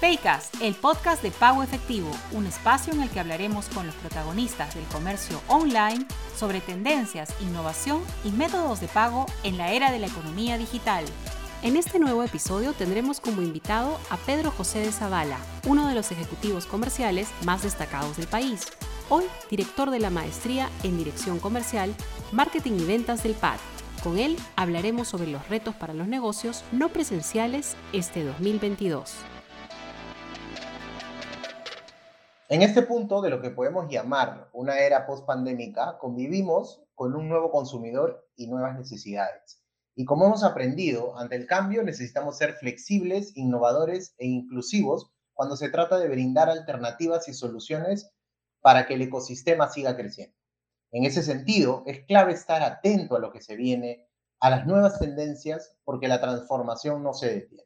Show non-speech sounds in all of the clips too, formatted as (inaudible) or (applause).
Paycast, el podcast de pago efectivo, un espacio en el que hablaremos con los protagonistas del comercio online sobre tendencias, innovación y métodos de pago en la era de la economía digital. En este nuevo episodio tendremos como invitado a Pedro José de Zavala, uno de los ejecutivos comerciales más destacados del país. Hoy, director de la maestría en Dirección Comercial, Marketing y Ventas del PAD. Con él hablaremos sobre los retos para los negocios no presenciales este 2022. En este punto de lo que podemos llamar una era post-pandémica, convivimos con un nuevo consumidor y nuevas necesidades. Y como hemos aprendido, ante el cambio necesitamos ser flexibles, innovadores e inclusivos cuando se trata de brindar alternativas y soluciones para que el ecosistema siga creciendo. En ese sentido, es clave estar atento a lo que se viene, a las nuevas tendencias, porque la transformación no se detiene.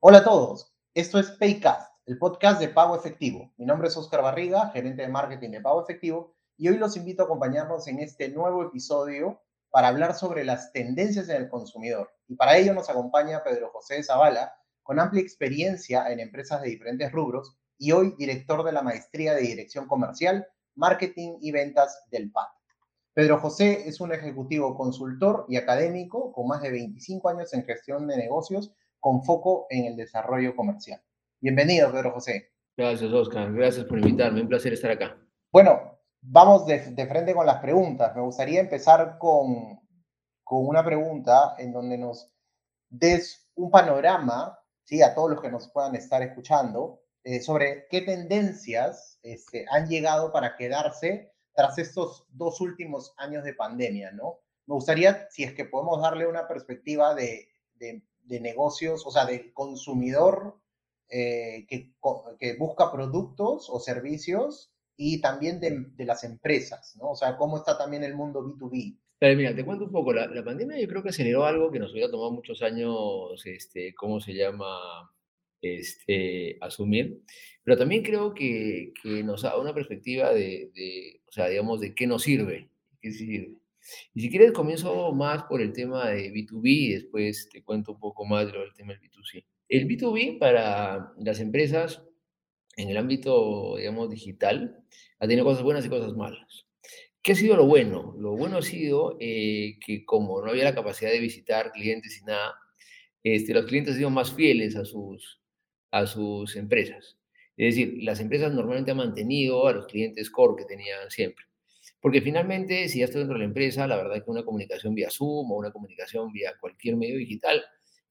Hola a todos, esto es Paycast el podcast de Pago Efectivo. Mi nombre es Oscar Barriga, gerente de marketing de Pago Efectivo, y hoy los invito a acompañarnos en este nuevo episodio para hablar sobre las tendencias en el consumidor. Y para ello nos acompaña Pedro José Zavala, con amplia experiencia en empresas de diferentes rubros y hoy director de la maestría de Dirección Comercial, Marketing y Ventas del PAD. Pedro José es un ejecutivo consultor y académico con más de 25 años en gestión de negocios con foco en el desarrollo comercial. Bienvenido, Pedro José. Gracias, Oscar. Gracias por invitarme. Un placer estar acá. Bueno, vamos de, frente con las preguntas. Me gustaría empezar con, con, una pregunta en donde nos des un panorama, ¿sí? a todos los que nos puedan estar escuchando, eh, sobre qué tendencias este, han llegado para quedarse tras estos dos últimos años de pandemia, ¿no? Me gustaría, si es que podemos darle una perspectiva de, de, de negocios, o sea, del consumidor eh, que, que, busca productos o servicios y también de, de, las empresas, ¿no? O sea, cómo está también el mundo B2B. mira, te cuento un poco, la, la, pandemia yo creo que aceleró algo que nos hubiera tomado muchos años, este, ¿cómo se llama? Este, asumir, pero también creo que, que nos da una perspectiva de, de, o sea, digamos, de qué nos sirve, qué sirve. Y si quieres, comienzo más por el tema de B2B y después te cuento un poco más del tema del B2C. El B2B para las empresas en el ámbito, digamos, digital, ha tenido cosas buenas y cosas malas. ¿Qué ha sido lo bueno? Lo bueno ha sido eh, que como no había la capacidad de visitar clientes y nada, este, los clientes han sido más fieles a sus, a sus empresas. Es decir, las empresas normalmente han mantenido a los clientes core que tenían siempre. Porque finalmente, si ya estoy dentro de la empresa, la verdad es que una comunicación vía Zoom o una comunicación vía cualquier medio digital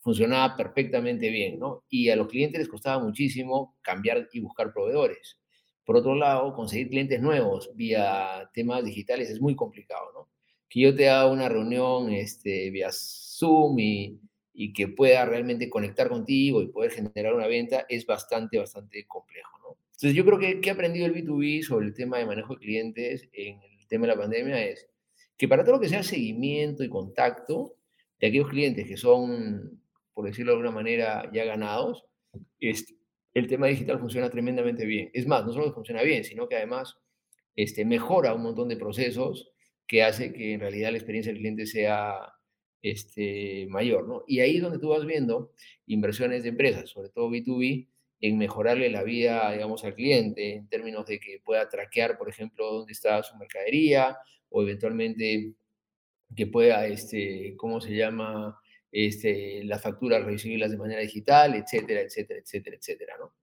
funcionaba perfectamente bien, ¿no? Y a los clientes les costaba muchísimo cambiar y buscar proveedores. Por otro lado, conseguir clientes nuevos vía temas digitales es muy complicado, ¿no? Que yo te haga una reunión este, vía Zoom y, que pueda realmente conectar contigo y poder generar una venta es bastante, bastante complejo, ¿no? Entonces, yo creo que, que he aprendido el B2B sobre el tema de manejo de clientes en el tema de la pandemia es que para todo lo que sea seguimiento y contacto de aquellos clientes que son por decirlo de alguna manera, ya ganados, este, el tema digital funciona tremendamente bien. Es más, no solo funciona bien, sino que además este, mejora un montón de procesos que hace que en realidad la experiencia del cliente sea este, mayor. ¿no? Y ahí es donde tú vas viendo inversiones de empresas, sobre todo B2B, en mejorarle la vida, digamos, al cliente, en términos de que pueda traquear, por ejemplo, dónde está su mercadería, o eventualmente que pueda, este, ¿cómo se llama?, este, las facturas recibirlas de manera digital, etcétera, etcétera, etcétera, etcétera, ¿no?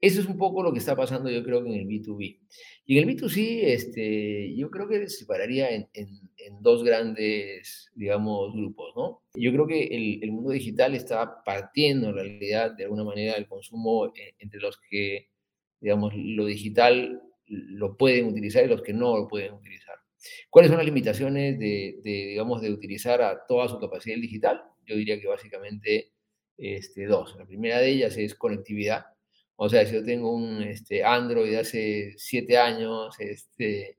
Eso es un poco lo que está pasando yo creo en el B2B. Y en el B2C, este, yo creo que se separaría en, en, dos grandes, digamos, grupos, ¿no? Yo creo que el, el, mundo digital está partiendo en realidad de alguna manera el consumo eh, entre los que, digamos, lo digital lo pueden utilizar y los que no lo pueden utilizar. ¿Cuáles son las limitaciones de, de digamos, de utilizar a toda su capacidad digital? Yo diría que básicamente este, dos. La primera de ellas es conectividad. O sea, si yo tengo un este, Android hace siete años este,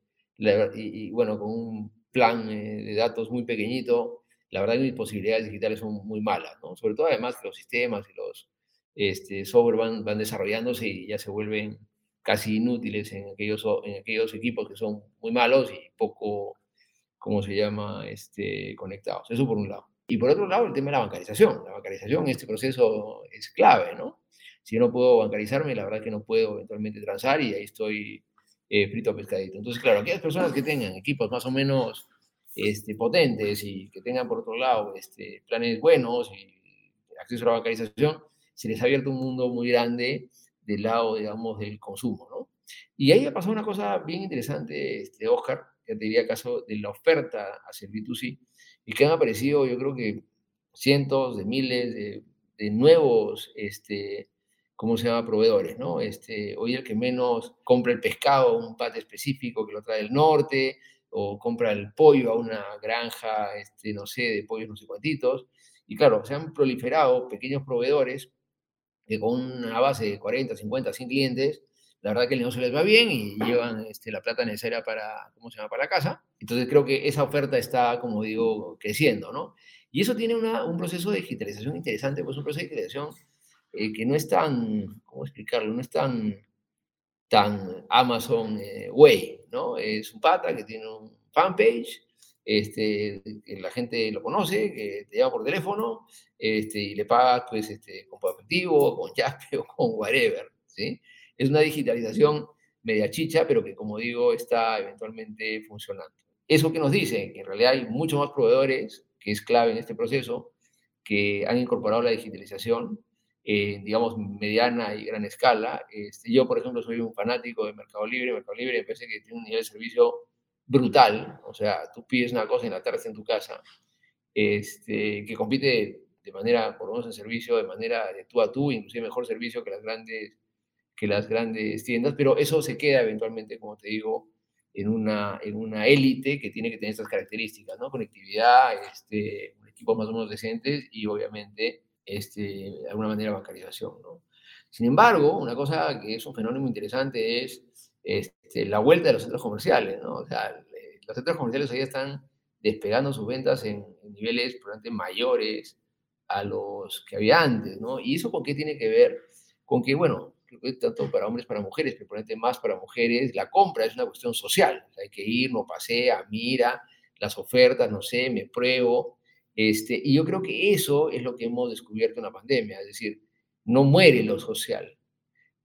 y, bueno, con un plan eh, de datos muy pequeñito, la verdad que mis posibilidades digitales son muy malas, ¿no? Sobre todo además que los sistemas y los este, software van, van desarrollándose y ya se vuelven casi inútiles en aquellos, en aquellos equipos que son muy malos y poco, ¿cómo se llama?, este, conectados. Eso por un lado. Y por otro lado, el tema de la bancarización. La bancarización en este proceso es clave, ¿no? Si yo no puedo bancarizarme, la verdad que no puedo eventualmente transar y ahí estoy eh, frito pescadito. Entonces, claro, aquellas personas que tengan equipos más o menos este, potentes y que tengan, por otro lado, este, planes buenos y acceso a la bancarización, se les ha abierto un mundo muy grande del lado, digamos, del consumo, ¿no? Y ahí ha pasado una cosa bien interesante, este, Oscar, que te diría caso de la oferta hacia el B2C, y que han aparecido, yo creo que cientos de miles de, nuevos, este, ¿cómo se llama? Proveedores, ¿no? Este, hoy el que menos compra el pescado un pate específico que lo trae del norte, o compra el pollo a una granja, este, no sé, de pollos no sé cuantitos. Y claro, se han proliferado pequeños proveedores que con una base de 40, 50, 100 clientes, la verdad que el negocio les va bien y llevan este, la plata necesaria para, ¿cómo se llama?, para la casa. Entonces creo que esa oferta está, como digo, creciendo, ¿no? Y eso tiene un proceso de digitalización interesante, pues un proceso de digitalización eh, que no es tan, ¿cómo explicarlo? No es tan, tan Amazon eh, Way, ¿no? Es un pata que tiene un fanpage, este, que la gente lo conoce, que te llama por teléfono este, y le pagas pues, este, con efectivo, con Jaspe (laughs) o con whatever, ¿sí? Es una digitalización media chicha, pero que como digo, está eventualmente funcionando. Eso que nos dice, que en realidad hay muchos más proveedores, que es clave en este proceso, que han incorporado la digitalización, eh, digamos, mediana y gran escala. Este, yo, por ejemplo, soy un fanático de Mercado Libre. Mercado Libre me parece que tiene un nivel de servicio brutal. O sea, tú pides una cosa y la tarde en tu casa, este, que compite de manera, por lo menos en servicio, de manera de tú a tú, inclusive mejor servicio que las grandes que las grandes tiendas, pero eso se queda eventualmente, como te digo, en una, en una élite que tiene que tener estas características, ¿no? Conectividad, este, equipos más o menos decentes y obviamente, este, de alguna manera, bancarización, ¿no? Sin embargo, una cosa que es un fenómeno interesante es este, la vuelta de los centros comerciales, ¿no? O sea, los centros comerciales hoy están despegando sus ventas en, niveles probablemente mayores a los que había antes, ¿no? ¿Y eso con qué tiene que ver? Con que, bueno, tanto para hombres para mujeres, pero probablemente más para mujeres, la compra es una cuestión social. hay que ir, no pasea, mira las ofertas, no sé, me pruebo. Este, y yo creo que eso es lo que hemos descubierto en la pandemia, es decir, no muere lo social.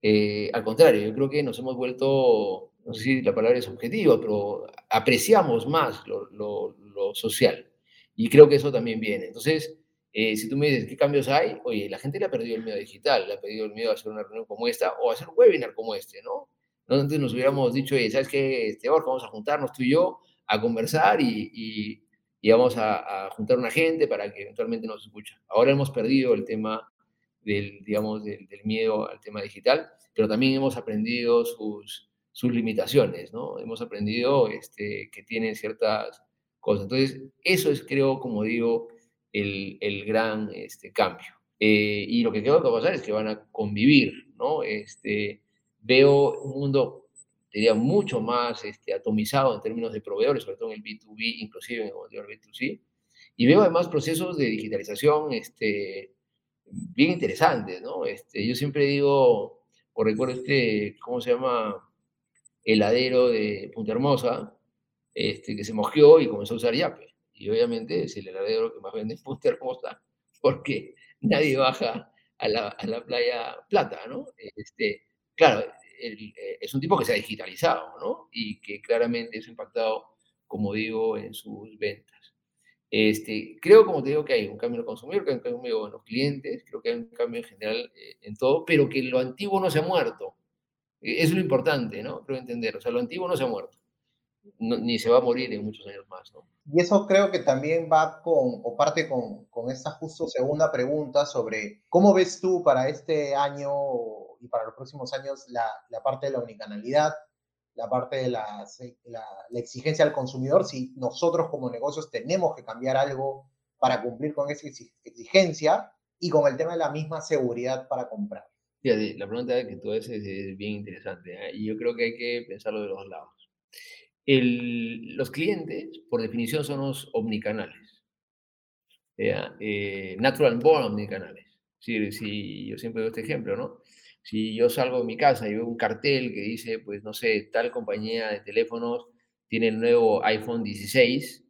Eh, al contrario, yo creo que nos hemos vuelto, no sé si la palabra es objetiva, pero apreciamos más lo, lo, lo social. Y creo que eso también viene. Entonces, eh, si tú me dices qué cambios hay, oye, la gente le ha perdido el miedo digital, le ha perdido el miedo a hacer una reunión como esta o a hacer un webinar como este, ¿no? Antes nos hubiéramos dicho, oye, ¿sabes qué, este, vamos a juntarnos tú y yo a conversar y, y, vamos a, juntar una gente para que eventualmente nos escuche. Ahora hemos perdido el tema del, digamos, del, miedo al tema digital, pero también hemos aprendido sus, sus limitaciones, ¿no? Hemos aprendido este, que tienen ciertas cosas. Entonces, eso es, creo, como digo, el, gran este, cambio. Eh, y lo que creo que va a pasar es que van a convivir, ¿no? Este, veo un mundo, diría, mucho más este, atomizado en términos de proveedores, sobre todo en el B2B, inclusive en el B2C, y veo además procesos de digitalización este, bien interesantes, ¿no? Este, yo siempre digo, o recuerdo este, ¿cómo se llama? Heladero de Punta Hermosa, este, que se mojió y comenzó a usar Yape y obviamente es el heladero que más vende en Punta Hermosa, porque nadie baja a la, a la playa Plata, ¿no? Este, claro, eh, es un tipo que se ha digitalizado, ¿no? Y que claramente eso ha impactado, como digo, en sus ventas. Este, creo, como te digo, que hay un cambio en el consumidor, que hay un cambio en los clientes, creo que hay un cambio en general eh, en todo, pero que lo antiguo no se ha muerto. E, es lo importante, ¿no? Creo entender. O sea, lo antiguo no se ha muerto ni se va a morir en muchos años más. ¿no? Y eso creo que también va con, o parte con, con esta justo segunda pregunta sobre cómo ves tú para este año y para los próximos años la, la parte de la unicanalidad, la parte de la, la, la, exigencia al consumidor, si nosotros como negocios tenemos que cambiar algo para cumplir con esa exigencia y con el tema de la misma seguridad para comprar. la pregunta que tú haces es bien interesante ¿eh? y yo creo que hay que pensarlo de los dos lados los clientes, por definición, son los omnicanales. Eh, natural born omnicanales. Si, si, yo siempre doy este ejemplo, ¿no? Si yo salgo de mi casa y veo un cartel que dice, pues no sé, tal compañía de teléfonos tiene el nuevo iPhone 16,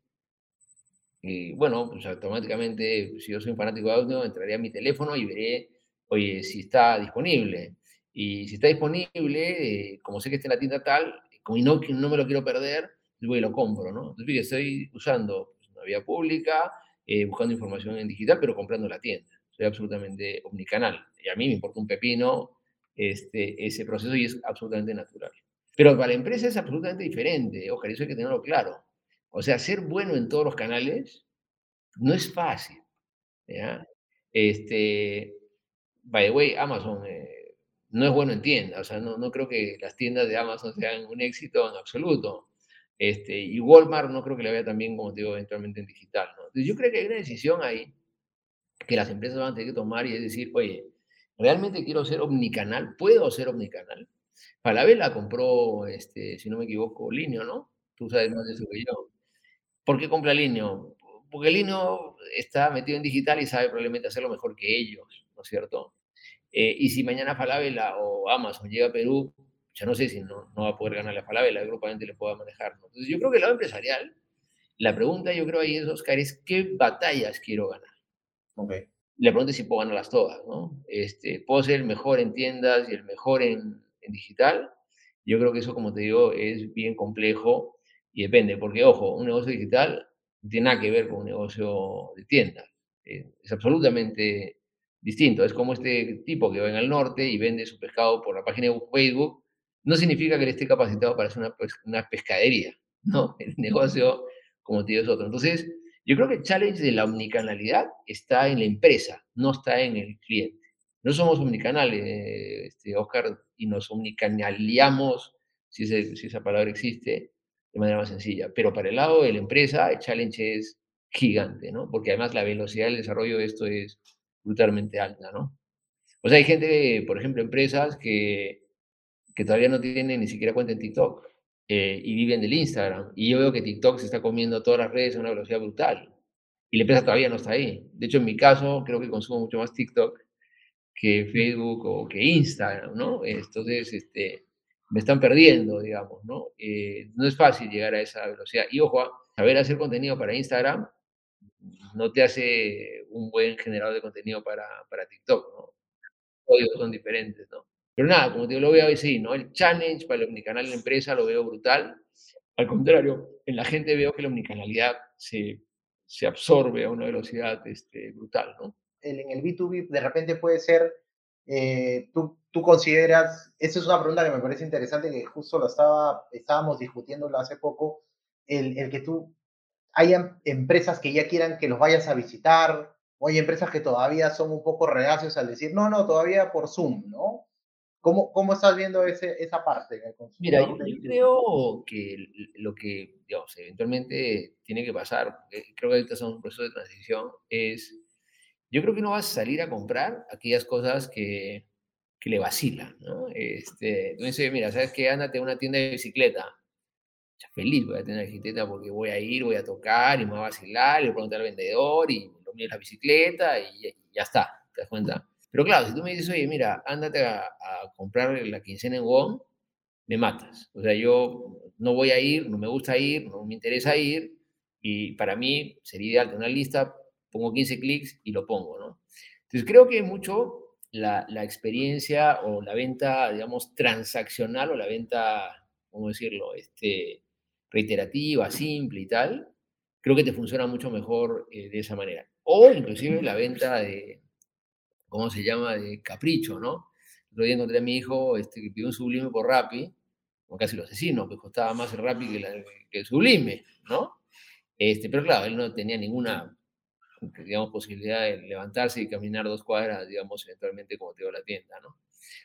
y bueno, pues automáticamente, si yo soy un fanático de audio, entraré a mi teléfono y veré oye, si está disponible. Y si está disponible, eh, como sé que está en la tienda tal, como no, no me lo quiero perder, voy y lo compro, ¿no? Entonces, fíjate, estoy usando pues, una vía pública, eh, buscando información en digital, pero comprando la tienda. Soy absolutamente omnicanal. Y a mí me importa un pepino este, ese proceso y es absolutamente natural. Pero para la empresa es absolutamente diferente. Ojalá, eso hay que tenerlo claro. O sea, ser bueno en todos los canales no es fácil. Este, by the way, Amazon eh, no es bueno en tiendas. O sea, no, no creo que las tiendas de Amazon sean un éxito en absoluto. Este, y Walmart no creo que le vaya tan bien como te digo eventualmente en digital. ¿no? Entonces yo creo que hay una decisión ahí que las empresas van a tener que tomar y es decir, oye, ¿realmente quiero ser omnicanal? ¿Puedo ser omnicanal? Falabella compró, este, si no me equivoco, Linio, ¿no? Tú sabes más de eso que yo. ¿Por qué compra Linio? Porque Linio está metido en digital y sabe probablemente hacerlo mejor que ellos, ¿no es cierto? Eh, y si mañana Falabella o Amazon llega a Perú, ya no sé si no, no va a poder ganar la Falabella, grupamente le pueda manejar. ¿no? Entonces yo creo que el lado empresarial, la pregunta yo creo ahí es, Oscar, es ¿qué batallas quiero ganar? Okay. La pregunta es si puedo ganarlas todas, ¿no? Este, ¿Puedo ser el mejor en tiendas y el mejor en, en digital? Yo creo que eso, como te digo, es bien complejo y depende, porque, ojo, un negocio digital no tiene nada que ver con un negocio de tiendas. Eh, es absolutamente distinto. Es como este tipo que va en el norte y vende su pescado por la página de Facebook. No significa que él esté capacitado para hacer una, una pescadería, (laughs) ¿no? El negocio, como te digo, es otro. Entonces, yo creo que el challenge de la omnicanalidad está en la empresa, no está en el cliente. No somos omnicanales, este, Oscar, y nos omnicanaleamos, si, si esa palabra existe, de manera más sencilla. Pero para el lado de la empresa, el challenge es gigante, ¿no? Porque además la velocidad del desarrollo de esto es brutalmente alta, ¿no? O sea, hay gente, por ejemplo, empresas que, que todavía no tienen ni siquiera cuenta en TikTok eh, y viven del Instagram. Y yo veo que TikTok se está comiendo todas las redes a una velocidad brutal. Y la empresa todavía no está ahí. De hecho, en mi caso, creo que consumo mucho más TikTok que Facebook o que Instagram, ¿no? Entonces, este, me están perdiendo, digamos, ¿no? Eh, no es fácil llegar a esa velocidad. Y ojo, saber hacer contenido para Instagram no te hace un buen generador de contenido para, para TikTok, ¿no? Códigos son diferentes, ¿no? Pero nada, como te lo veo hoy, sí, ¿no? El challenge para el omnicanal en la empresa lo veo brutal. Al contrario, en la gente veo que la omnicanalidad se, se absorbe a una velocidad este, brutal, ¿no? En el B2B de repente puede ser, eh, tú, tú consideras, esa es una pregunta que me parece interesante, que justo lo estaba, estábamos discutiéndolo hace poco, el, el que tú, hay empresas que ya quieran que los vayas a visitar, o hay empresas que todavía son un poco reacios al decir, no, no, todavía por Zoom, ¿no? ¿Cómo, cómo estás viendo ese, esa parte? Mira, yo, creo que lo que, digamos, eventualmente tiene que pasar, creo que ahorita es un proceso de transición, es, yo creo que no vas a salir a comprar aquellas cosas que, que le vacilan, ¿no? Este, entonces, mira, ¿sabes qué? Ándate a una tienda de bicicleta. Ya feliz voy a tener bicicleta porque voy a ir, voy a tocar y me va a vacilar, le voy a al vendedor y lo miro la bicicleta y, y ya está, ¿te das cuenta? Pero claro, si tú me dices, oye, mira, ándate a, comprar la quincena en WOM, me matas. O sea, yo no voy a ir, no me gusta ir, no me interesa ir, y para mí sería ideal tener una lista, pongo 15 clics y lo pongo, ¿no? Entonces creo que mucho la, la experiencia o la venta, digamos, transaccional o la venta, ¿cómo decirlo?, este, reiterativa, simple y tal, creo que te funciona mucho mejor eh, de esa manera. O inclusive la venta de, ¿cómo se llama? De capricho, ¿no? El otro día encontré a mi hijo este, que pidió un sublime por Rappi, como casi lo asesino, que costaba más el Rappi que, el sublime, ¿no? Este, pero claro, él no tenía ninguna, digamos, posibilidad de levantarse y caminar dos cuadras, digamos, eventualmente como te digo, la tienda, ¿no?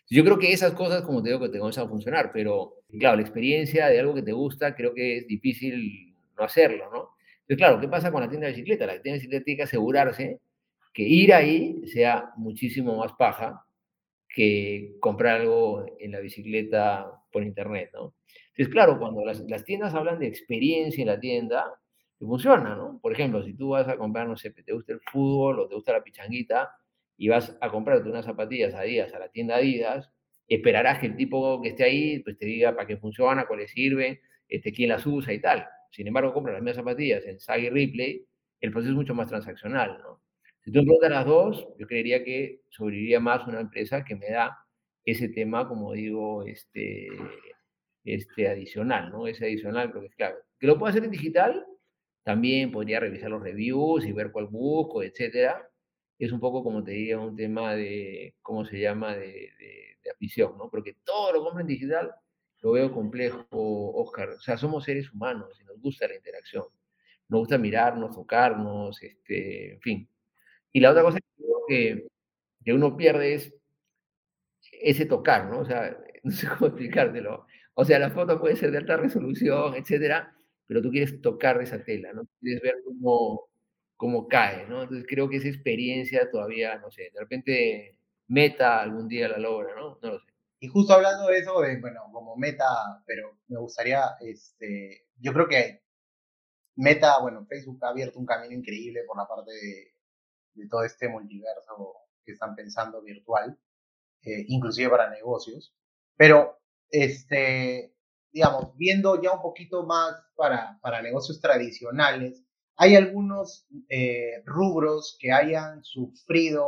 Yo creo que esas cosas, como te digo, que te comienzan a funcionar, pero claro, la experiencia de algo que te gusta, creo que es difícil no hacerlo, ¿no? Entonces, claro, ¿qué pasa con la tienda de bicicleta? La tienda de bicicleta tiene que asegurarse que ir ahí sea muchísimo más paja que comprar algo en la bicicleta por internet, ¿no? Entonces, claro, cuando las, las tiendas hablan de experiencia en la tienda, te funciona, ¿no? Por ejemplo, si tú vas a comprar, no sé, te gusta el fútbol o te gusta la pichanguita y vas a comprarte unas zapatillas Adidas a la tienda Adidas, esperarás que el tipo que esté ahí pues te diga para qué funciona, cuáles sirven, este, quién las usa y tal. Sin embargo, compras las mismas zapatillas en Sagi Replay, el proceso es mucho más transaccional, ¿no? Si tú me las dos, yo creería que sobreviviría más una empresa que me da ese tema, como digo, este, este adicional, ¿no? Ese adicional creo que es clave. Que lo puedo hacer en digital, también podría revisar los reviews y ver cuál busco, etcétera. Es un poco, como te diría, un tema de, ¿cómo se llama?, de, de, afición, ¿no? Porque todo lo compro en digital, lo veo complejo, Oscar. O sea, somos seres humanos y nos gusta la interacción. Nos gusta mirarnos, tocarnos, este, en fin. Y la otra cosa que, que uno pierde es ese tocar, ¿no? O sea, (laughs) no sé cómo explicártelo. O sea, la foto puede ser de alta resolución, etcétera, pero tú quieres tocar esa tela, ¿no? Quieres ver cómo, cómo cae, ¿no? Entonces creo que esa experiencia todavía, no sé, de repente meta algún día la logra, ¿no? No lo sé. Y justo hablando de eso, de, bueno, como meta, pero me gustaría, este, yo creo que Meta, bueno, Facebook ha abierto un camino increíble por la parte de, de todo este multiverso que están pensando virtual, eh, inclusive para negocios. Pero, este, digamos, viendo ya un poquito más para, para negocios tradicionales, hay algunos eh, rubros que hayan sufrido,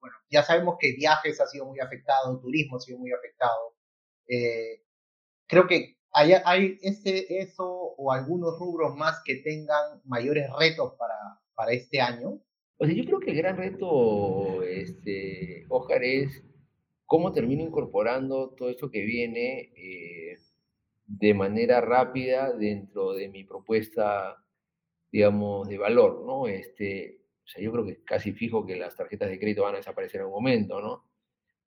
bueno, ya sabemos que viajes ha sido muy afectado, turismo ha sido muy afectado. Eh, creo que hay, hay este, eso o algunos rubros más que tengan mayores retos para, para este año. O sea, yo creo que el gran reto, este, Oscar, es cómo termino incorporando todo esto que viene eh, de manera rápida dentro de mi propuesta, digamos, de valor, ¿no? Este, o sea, yo creo que casi fijo que las tarjetas de crédito van a desaparecer en un momento, ¿no?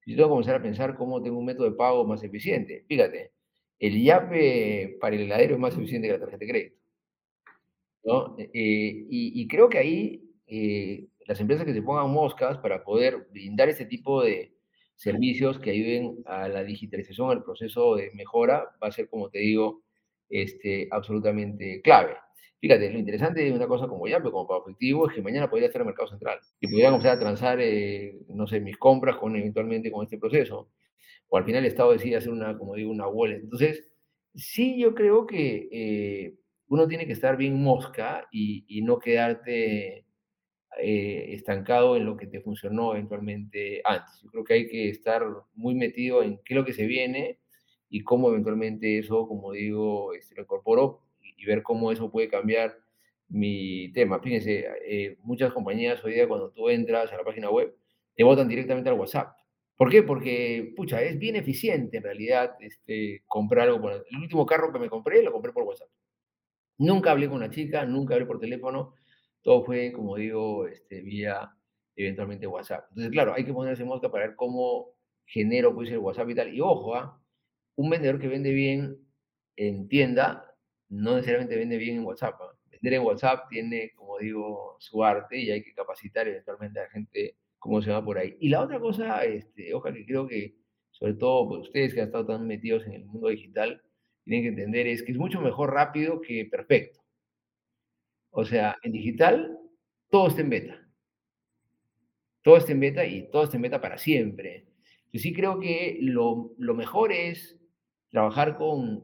Yo tengo que comenzar a pensar cómo tengo un método de pago más eficiente. Fíjate, el YAPE para el heladero es más eficiente que la tarjeta de crédito. ¿no? Eh, y, y, creo que ahí eh, las empresas que se pongan moscas para poder brindar ese tipo de servicios que ayuden a la digitalización, al proceso de mejora, va a ser, como te digo, este, absolutamente clave. Fíjate, lo interesante de una cosa como ya, pero como pago efectivo, es que mañana podría estar en el mercado central y podrían comenzar a transar, eh, no sé, mis compras con eventualmente con este proceso. O al final el Estado decide hacer una, como digo, una wallet. Entonces, sí, yo creo que eh, uno tiene que estar bien mosca y, y no quedarte eh, estancado en lo que te funcionó eventualmente antes. Yo creo que hay que estar muy metido en qué es lo que se viene y cómo eventualmente eso, como digo, este, lo incorporo y, ver cómo eso puede cambiar mi tema. Fíjense, eh, muchas compañías hoy día cuando tú entras a la página web, te votan directamente al WhatsApp. ¿Por qué? Porque, pucha, es bien eficiente en realidad este, comprar algo. Por, el último carro que me compré, lo compré por WhatsApp. Nunca hablé con una chica, nunca hablé por teléfono todo fue, como digo, este, vía eventualmente WhatsApp. Entonces, claro, hay que ponerse mosca para ver cómo genero pues, el WhatsApp y tal. Y ojo, ¿ah? un vendedor que vende bien en tienda no necesariamente vende bien en WhatsApp. ¿ah? Vender en WhatsApp tiene, como digo, su arte y hay que capacitar eventualmente a la gente cómo se va por ahí. Y la otra cosa, este, ojalá que creo que, sobre todo pues, ustedes que han estado tan metidos en el mundo digital, tienen que entender es que es mucho mejor rápido que perfecto. O sea, en digital, todo está en beta. Todo está en beta y todo está en beta para siempre. Yo sí creo que lo, mejor es trabajar con,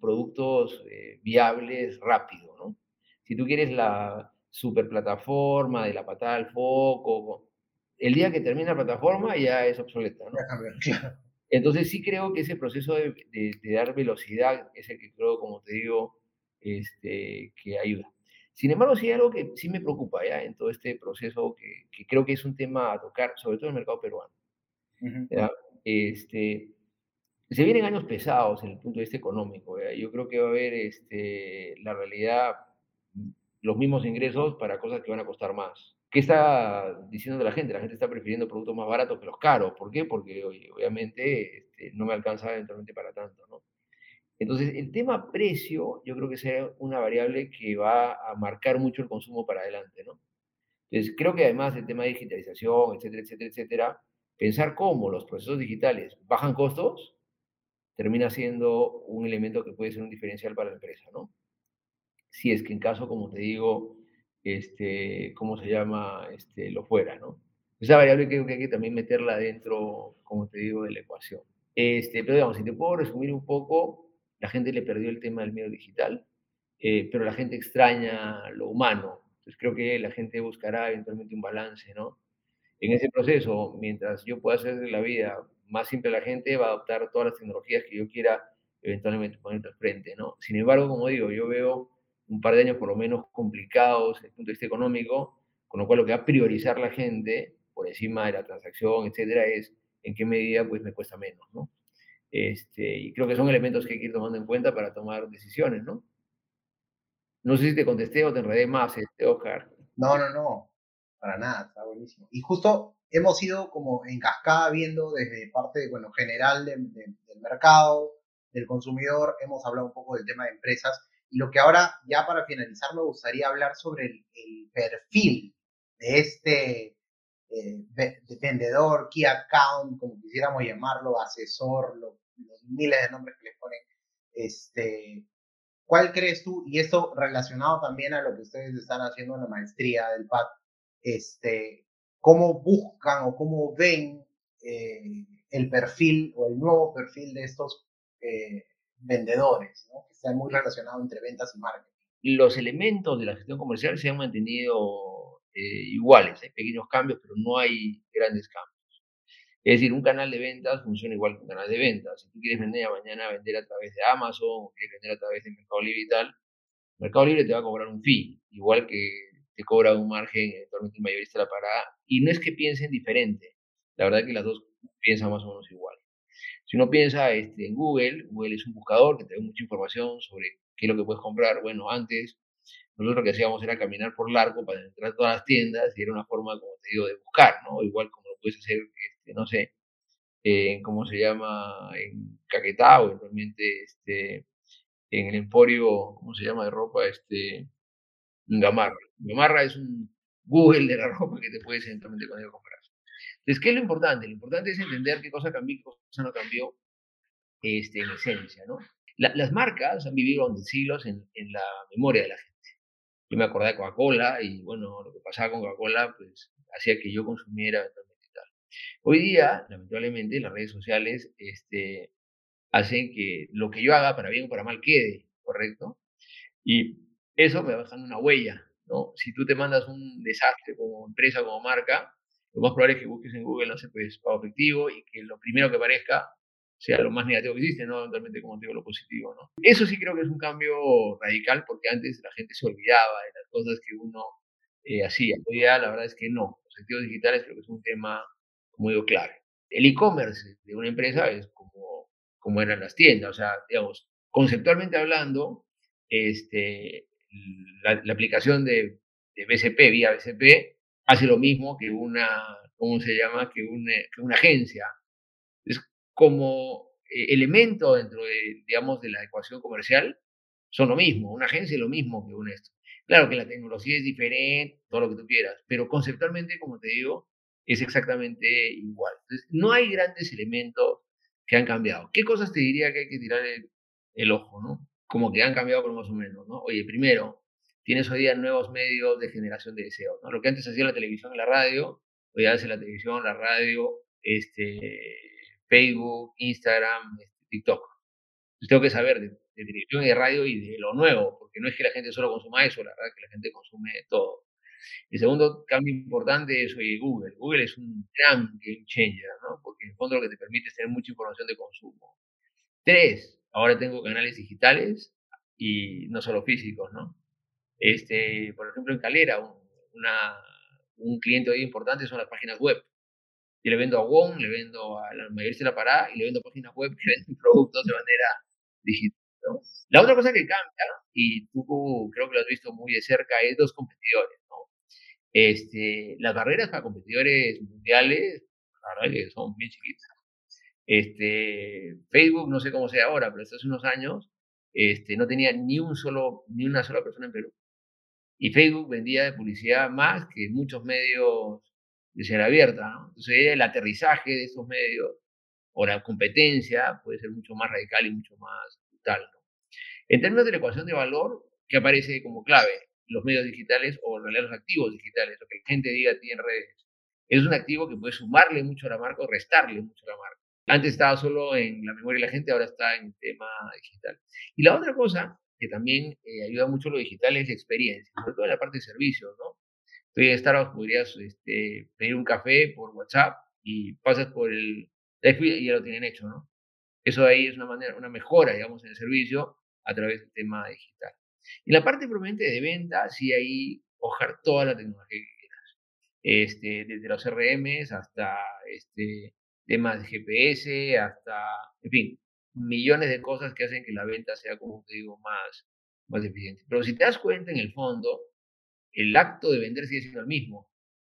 productos eh, viables rápido, ¿no? Si tú quieres la super plataforma de la patada al foco, el día que termina la plataforma ya es obsoleta, ¿no? (laughs) Entonces sí creo que ese proceso de, de, dar velocidad es el que creo, como te digo, este, que ayuda. Sin embargo, sí hay algo que sí me preocupa ya en todo este proceso, que, creo que es un tema a tocar, sobre todo en el mercado peruano. Este, se vienen años pesados en el punto de vista económico. Yo creo que va a haber este, la realidad, los mismos ingresos para cosas que van a costar más. ¿Qué está diciendo la gente? La gente está prefiriendo productos más baratos que los caros. ¿Por qué? Porque obviamente este, no me alcanza eventualmente para tanto. ¿no? Entonces, el tema precio, yo creo que será una variable que va a marcar mucho el consumo para adelante, ¿no? Entonces, creo que además el tema de digitalización, etcétera, etcétera, etcétera, pensar cómo los procesos digitales bajan costos, termina siendo un elemento que puede ser un diferencial para la empresa, ¿no? Si es que en caso, como te digo, este, ¿cómo se llama? Este, lo fuera, ¿no? Esa variable creo que hay que también meterla dentro, como te digo, de la ecuación. Este, pero digamos, si te puedo resumir un poco, la gente le perdió el tema del medio digital, eh, pero la gente extraña lo humano. Entonces creo que la gente buscará eventualmente un balance, ¿no? En ese proceso, mientras yo pueda hacer la vida más simple la gente, va a adoptar todas las tecnologías que yo quiera eventualmente poner al frente, ¿no? Sin embargo, como digo, yo veo un par de años por lo menos complicados desde el punto de vista económico, con lo cual lo que va a priorizar la gente por encima de la transacción, etcétera, es en qué medida pues me cuesta menos, ¿no? Este, y creo que son elementos que hay que ir tomando en cuenta para tomar decisiones, ¿no? No sé si te contesté o te enredé más, este, Oscar. No, no, no, para nada, está buenísimo. Y justo hemos ido como en cascada viendo desde parte, bueno, general del mercado, del consumidor, hemos hablado un poco del tema de empresas, y lo que ahora, ya para finalizar, me gustaría hablar sobre el, perfil de este eh, vendedor, key account, como quisiéramos llamarlo, asesor, los miles de nombres que le ponen. Este, ¿Cuál crees tú? Y esto relacionado también a lo que ustedes están haciendo en la maestría del PAD, este, ¿cómo buscan o cómo ven eh, el perfil o el nuevo perfil de estos eh, vendedores, ¿no? que está muy relacionado entre ventas y marketing. Los elementos de la gestión comercial se han mantenido eh, iguales, hay pequeños cambios, pero no hay grandes cambios. Es decir, un canal de ventas funciona igual que un canal de ventas. Si tú quieres vender mañana, vender a través de Amazon, o quieres vender a través de Mercado Libre y tal, Mercado Libre te va a cobrar un fee, igual que te cobra un margen eventualmente mayorista la parada. Y no es que piensen diferente, la verdad es que las dos piensan más o menos igual. Si uno piensa este, en Google, Google es un buscador que te da mucha información sobre qué es lo que puedes comprar. Bueno, antes nosotros lo que hacíamos era caminar por largo para entrar a todas las tiendas y era una forma, como te digo, de buscar, ¿no? Igual como puedes hacer, este, no sé, en, ¿cómo se llama? En Caquetá o eventualmente este, en el emporio, ¿cómo se llama? De ropa, este, en Gamarra. Gamarra es un Google de la (laughs) ropa que te puedes eventualmente comprar. Entonces, ¿qué es lo importante? Lo importante es entender qué cosa cambió y qué cosa no cambió este, en esencia, ¿no? las marcas han vivido durante siglos en, la memoria de la gente. Yo me acordé de Coca-Cola y, bueno, lo que pasaba con Coca-Cola, pues, hacía que yo consumiera. Hoy día, lamentablemente, las redes sociales este, hacen que lo que yo haga, para bien o para mal, quede, ¿correcto? Y eso me va dejando una huella, ¿no? Si tú te mandas un desastre como empresa, como marca, lo más probable es que busques en Google, no sé, pues, pago efectivo y que lo primero que aparezca sea lo más negativo que existe, no eventualmente como digo, lo positivo, ¿no? Eso sí creo que es un cambio radical porque antes la gente se olvidaba de las cosas que uno eh, hacía. Hoy día la verdad es que no. Los activos digitales creo que es un tema, digo, clave. El e-commerce de una empresa es como, como eran las tiendas, o sea, digamos, conceptualmente hablando, este, la, aplicación de, de BCP vía BCP hace lo mismo que una, ¿cómo se llama? Que una, que una agencia. Es como eh, elemento dentro de, digamos, de la ecuación comercial, son lo mismo. Una agencia es lo mismo que un esto. Claro que la tecnología es diferente, todo lo que tú quieras, pero conceptualmente, como te digo, es exactamente igual. Entonces, no hay grandes elementos que han cambiado. ¿Qué cosas te diría que hay que tirar el, ojo, no? Como que han cambiado por más o menos, ¿no? Oye, primero, tienes hoy día nuevos medios de generación de deseos. ¿no? Lo que antes hacía la televisión y la radio, hoy hace la televisión, la radio, este, Facebook, Instagram, este, TikTok. Entonces tengo que saber de, televisión y de radio y de lo nuevo, porque no es que la gente solo consuma eso, la verdad que la gente consume todo. El segundo cambio importante es hoy Google. Google es un gran game changer, ¿no? Porque en el fondo lo que te permite es tener mucha información de consumo. Tres, ahora tengo canales digitales y no solo físicos, ¿no? Este, por ejemplo, en Calera, una, un cliente hoy importante son las páginas web. Yo le vendo a WOM, le vendo a la mayoría de la parada y le vendo páginas web que venden (laughs) productos de manera digital. La otra cosa que cambia, y tú creo que lo has visto muy de cerca, es dos competidores. Este, las barreras para competidores mundiales, la verdad que son bien chiquitas. Este, Facebook, no sé cómo sea ahora, pero hace unos años, este, no tenía ni un solo, ni una sola persona en Perú. Y Facebook vendía de publicidad más que muchos medios de ser abierta. ¿no? Entonces el aterrizaje de esos medios o la competencia puede ser mucho más radical y mucho más brutal. En términos de la ecuación de valor, que aparece como clave? Los medios digitales o los activos digitales, lo que la gente diga tiene redes. Es un activo que puede sumarle mucho a la marca o restarle mucho a la marca. Antes estaba solo en la memoria de la gente, ahora está en el tema digital. Y la otra cosa que también eh, ayuda mucho lo digital es experiencia, sobre todo en la parte de servicios, ¿no? Estoy en Starbucks, podrías este, pedir un café por WhatsApp y pasas por el y ya lo tienen hecho, ¿no? Eso ahí es una manera, una mejora, digamos, en el servicio a través del tema digital. En la parte propiamente de venta, sí ahí ojar toda la tecnología que quieras. Este, desde los CRMs hasta este, temas de GPS, hasta, en fin, millones de cosas que hacen que la venta sea, como te digo, más, más eficiente. Pero si te das cuenta, en el fondo, el acto de vender sigue siendo el mismo.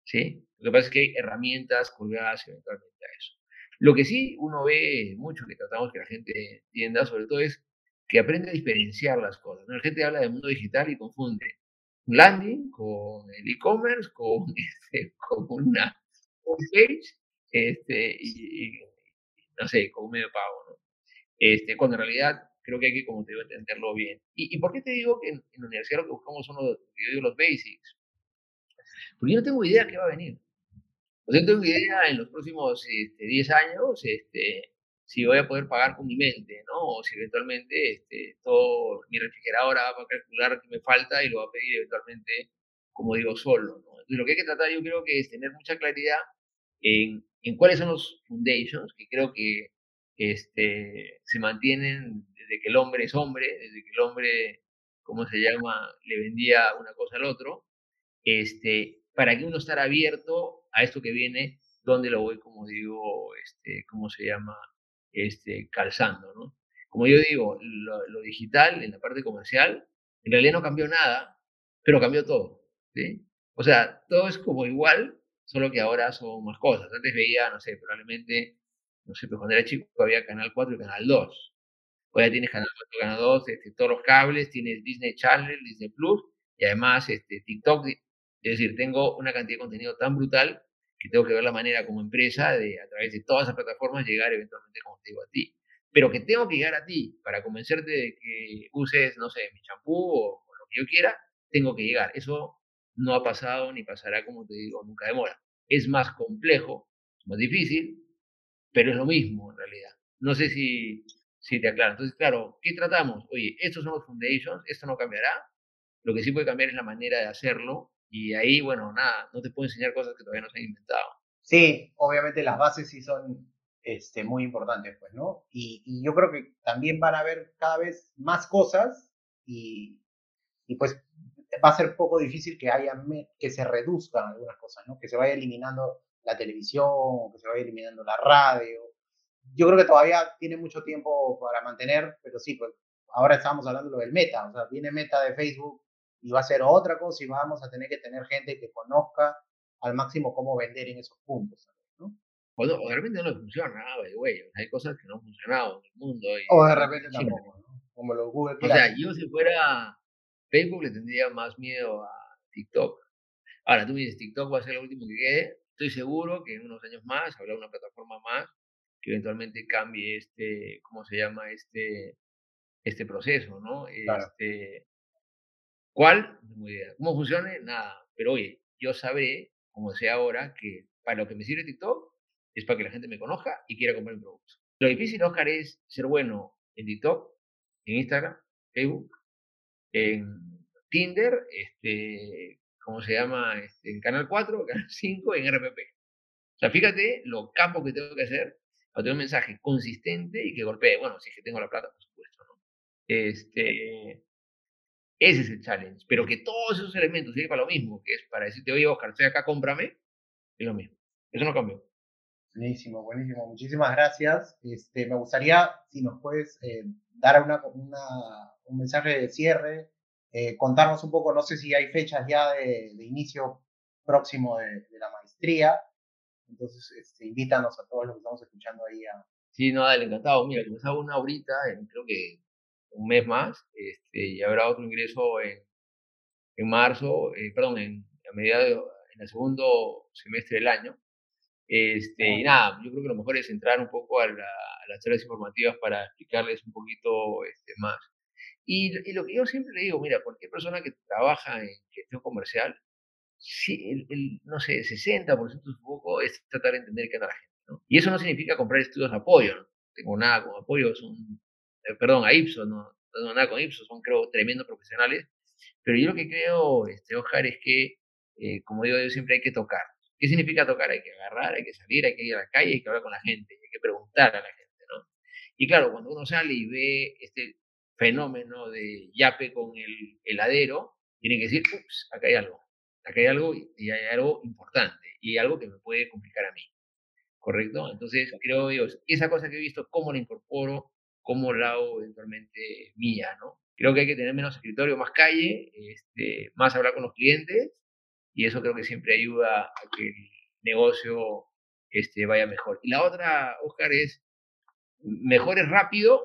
¿sí? Lo que pasa es que hay herramientas colgadas eventualmente a eso. Lo que sí uno ve mucho que tratamos que la gente entienda, sobre todo, es que aprende a diferenciar las cosas. La gente habla del mundo digital y confunde landing con el e-commerce, con, (laughs) este, con una homepage este, y, no sé, con un medio pago. ¿no? Este, cuando en realidad creo que hay que, como te digo, entenderlo bien. ¿Y, por qué te digo que en, la universidad lo que buscamos son los, yo digo, los basics? Porque yo no tengo idea qué va a venir. O sea, tengo idea en los próximos este, 10 años este, si voy a poder pagar con mi mente, ¿no? O si eventualmente este, todo, mi refrigeradora va a calcular qué me falta y lo va a pedir eventualmente, como digo, solo, ¿no? Entonces, lo que hay que tratar, yo creo que es tener mucha claridad en, en cuáles son los foundations, que creo que este, se mantienen desde que el hombre es hombre, desde que el hombre, ¿cómo se llama?, le vendía una cosa al otro, este, para que uno estar abierto a esto que viene, donde lo voy, como digo, este, ¿cómo se llama?, este, calzando, ¿no? Como yo digo, lo, digital en la parte comercial, en realidad no cambió nada, pero cambió todo. O sea, todo es como igual, solo que ahora son más cosas. Antes veía, no sé, probablemente no sé, pero cuando era chico había Canal 4 y Canal 2. Hoy ya tienes Canal 4 y Canal 2, este, todos los cables, tienes Disney Channel, Disney Plus y además este, TikTok. Es decir, tengo una cantidad de contenido tan brutal que tengo que ver la manera como empresa de a través de todas esas plataformas llegar eventualmente, como te digo, a ti. Pero que tengo que llegar a ti para convencerte de que uses, no sé, mi champú o, o lo que yo quiera, tengo que llegar. Eso no ha pasado ni pasará, como te digo, nunca demora. Es más complejo, es más difícil, pero es lo mismo en realidad. No sé si, si te aclaro. Entonces, claro, ¿qué tratamos? Oye, estos son los foundations, esto no cambiará. Lo que sí puede cambiar es la manera de hacerlo. Y ahí, bueno, nada, no te puedo enseñar cosas que todavía no se han inventado. Sí, obviamente las bases sí son este, muy importantes, pues, ¿no? Y, yo creo que también van a haber cada vez más cosas y, y pues va a ser poco difícil que haya que se reduzcan algunas cosas, ¿no? Que se vaya eliminando la televisión, que se vaya eliminando la radio. Yo creo que todavía tiene mucho tiempo para mantener, pero sí, pues ahora estamos hablando del meta, o sea, viene meta de Facebook y va a ser otra cosa y vamos a tener que tener gente que conozca al máximo cómo vender en esos puntos. ¿no? O, de repente no funciona, güey, hay cosas que no han funcionado en el mundo. o de repente tampoco, ¿no? como los Google O sea, yo si fuera Facebook le tendría más miedo a TikTok. Ahora tú me dices, TikTok va a ser lo último que quede. Estoy seguro que en unos años más habrá una plataforma más que eventualmente cambie este, ¿cómo se llama? Este, este proceso, ¿no? Este, ¿Cuál? No idea. ¿Cómo funcione? Nada. Pero oye, yo sabré, como sea ahora, que para lo que me sirve TikTok es para que la gente me conozca y quiera comprar mi producto. Lo difícil, Oscar, es ser bueno en TikTok, en Instagram, Facebook, en Tinder, este, ¿cómo se llama? Este, en Canal 4, (laughs) Canal 5, en RPP. O sea, fíjate lo campo que tengo que hacer para tener un mensaje consistente y que golpee. Bueno, si es que tengo la plata, por supuesto, ¿no? Este, ese es el challenge. Pero que todos esos elementos sirven para lo mismo, que es para decirte, oye, Oscar, estoy acá, cómprame, es lo mismo. Eso no cambió. Buenísimo, buenísimo. Muchísimas gracias. Este, me gustaría, si nos puedes eh, dar una, una, un mensaje de cierre eh, contarnos un poco, no sé si hay fechas ya de, inicio próximo de, la maestría, entonces este, invítanos a todos los que estamos escuchando ahí a... Sí, no, dale, encantado. Mira, comenzaba una ahorita, en, creo que un mes más, este, y habrá otro ingreso en, en marzo, eh, perdón, en, a mediados, en el segundo semestre del año. Este, Y nada, yo creo que lo mejor es entrar un poco a, las charlas informativas para explicarles un poquito este, más. Y, lo que yo siempre le digo, mira, cualquier persona que trabaja en gestión comercial, si el, no sé, 60% de su foco es tratar de entender qué anda la gente. ¿no? Y eso no significa comprar estudios de apoyo, no tengo nada como apoyo, es un, eh, perdón, a Ipsos, no, no nada con Ipsos, son creo tremendos profesionales, pero yo lo que creo, este, Oscar, es que, eh, como digo yo, siempre hay que tocar. ¿Qué significa tocar? Hay que agarrar, hay que salir, hay que ir a la calle, hay que hablar con la gente, hay que preguntar a la gente, ¿no? Y claro, cuando uno sale y ve este fenómeno de yape con el heladero, tiene que decir, ups, acá hay algo, acá hay algo y hay algo importante y algo que me puede complicar a mí. ¿Correcto? Entonces, creo yo, esa cosa que he visto, cómo la incorporo, cómo la hago eventualmente mía, ¿no? Creo que hay que tener menos escritorio, más calle, este, más hablar con los clientes y eso creo que siempre ayuda a que el negocio este, vaya mejor. Y la otra, Oscar, es mejor es rápido,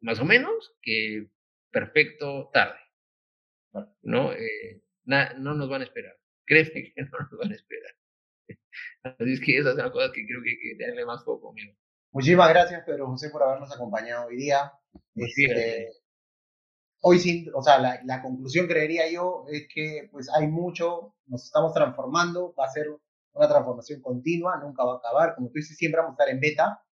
más o menos, que perfecto tarde. ¿no? Eh, no nos van a esperar. (laughs) Créeme que no nos van a esperar. Así es que esas son las cosas que creo que hay que tenerle más foco, amigo. Muchísimas gracias, Pedro José, por habernos acompañado hoy día. Este, hoy sin, o sea, la, la, conclusión creería yo es que pues hay mucho, nos estamos transformando, va a ser una transformación continua, nunca va a acabar, como tú dices, siempre vamos a estar en beta,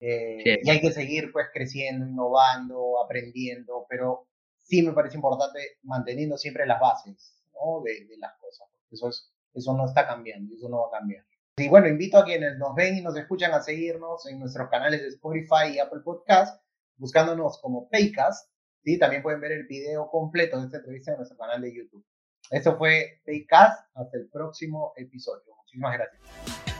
eh, y hay que seguir pues creciendo, innovando, aprendiendo, pero sí me parece importante manteniendo siempre las bases ¿no? de, de, las cosas. Eso, es, eso no está cambiando, eso no va a cambiar. Y bueno, invito a quienes nos ven y nos escuchan a seguirnos en nuestros canales de Spotify y Apple Podcast, buscándonos como Paycast. ¿sí? También pueden ver el video completo de esta entrevista en nuestro canal de YouTube. Esto fue Paycast. Hasta el próximo episodio. Muchísimas gracias.